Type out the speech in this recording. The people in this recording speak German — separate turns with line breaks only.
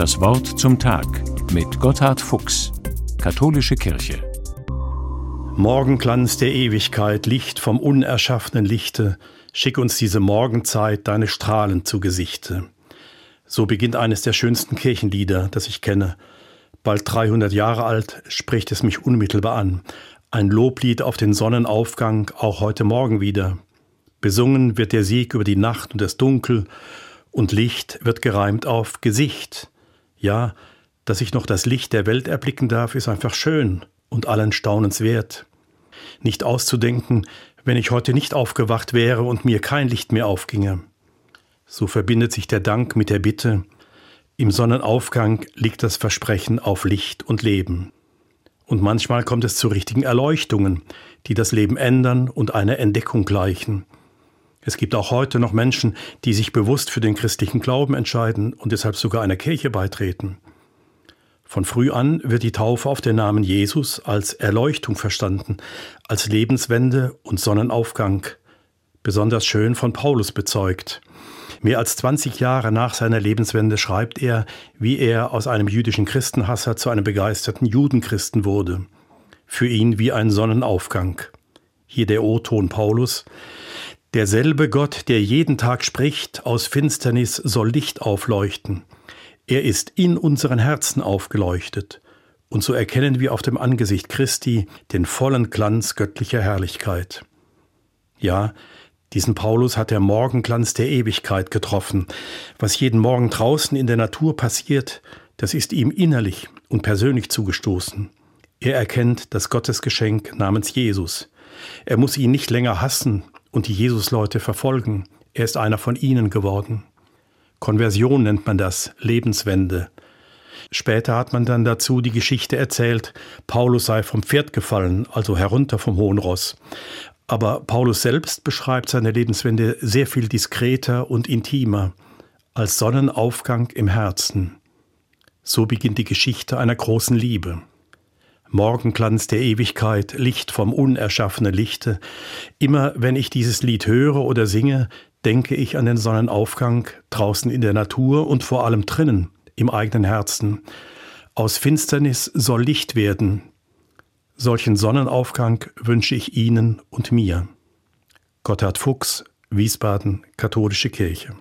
Das Wort zum Tag mit Gotthard Fuchs, Katholische Kirche.
Morgenglanz der Ewigkeit, Licht vom unerschaffenen Lichte, schick uns diese Morgenzeit deine Strahlen zu Gesichte. So beginnt eines der schönsten Kirchenlieder, das ich kenne. Bald 300 Jahre alt, spricht es mich unmittelbar an. Ein Loblied auf den Sonnenaufgang, auch heute Morgen wieder. Besungen wird der Sieg über die Nacht und das Dunkel, und Licht wird gereimt auf Gesicht. Ja, dass ich noch das Licht der Welt erblicken darf, ist einfach schön und allen Staunens wert. Nicht auszudenken, wenn ich heute nicht aufgewacht wäre und mir kein Licht mehr aufginge. So verbindet sich der Dank mit der Bitte, im Sonnenaufgang liegt das Versprechen auf Licht und Leben. Und manchmal kommt es zu richtigen Erleuchtungen, die das Leben ändern und einer Entdeckung gleichen. Es gibt auch heute noch Menschen, die sich bewusst für den christlichen Glauben entscheiden und deshalb sogar einer Kirche beitreten. Von früh an wird die Taufe auf den Namen Jesus als Erleuchtung verstanden, als Lebenswende und Sonnenaufgang, besonders schön von Paulus bezeugt. Mehr als 20 Jahre nach seiner Lebenswende schreibt er, wie er aus einem jüdischen Christenhasser zu einem begeisterten Judenchristen wurde. Für ihn wie ein Sonnenaufgang. Hier der O-Ton Paulus. Derselbe Gott, der jeden Tag spricht, aus Finsternis soll Licht aufleuchten. Er ist in unseren Herzen aufgeleuchtet, und so erkennen wir auf dem Angesicht Christi den vollen Glanz göttlicher Herrlichkeit. Ja, diesen Paulus hat der Morgenglanz der Ewigkeit getroffen. Was jeden Morgen draußen in der Natur passiert, das ist ihm innerlich und persönlich zugestoßen. Er erkennt das Gottesgeschenk namens Jesus. Er muss ihn nicht länger hassen und die Jesusleute verfolgen. Er ist einer von ihnen geworden. Konversion nennt man das, Lebenswende. Später hat man dann dazu die Geschichte erzählt, Paulus sei vom Pferd gefallen, also herunter vom hohen Ross. Aber Paulus selbst beschreibt seine Lebenswende sehr viel diskreter und intimer, als Sonnenaufgang im Herzen. So beginnt die Geschichte einer großen Liebe. Morgenglanz der Ewigkeit, Licht vom unerschaffenen Lichte. Immer wenn ich dieses Lied höre oder singe, denke ich an den Sonnenaufgang draußen in der Natur und vor allem drinnen, im eigenen Herzen. Aus Finsternis soll Licht werden. Solchen Sonnenaufgang wünsche ich Ihnen und mir. Gotthard Fuchs, Wiesbaden, Katholische Kirche.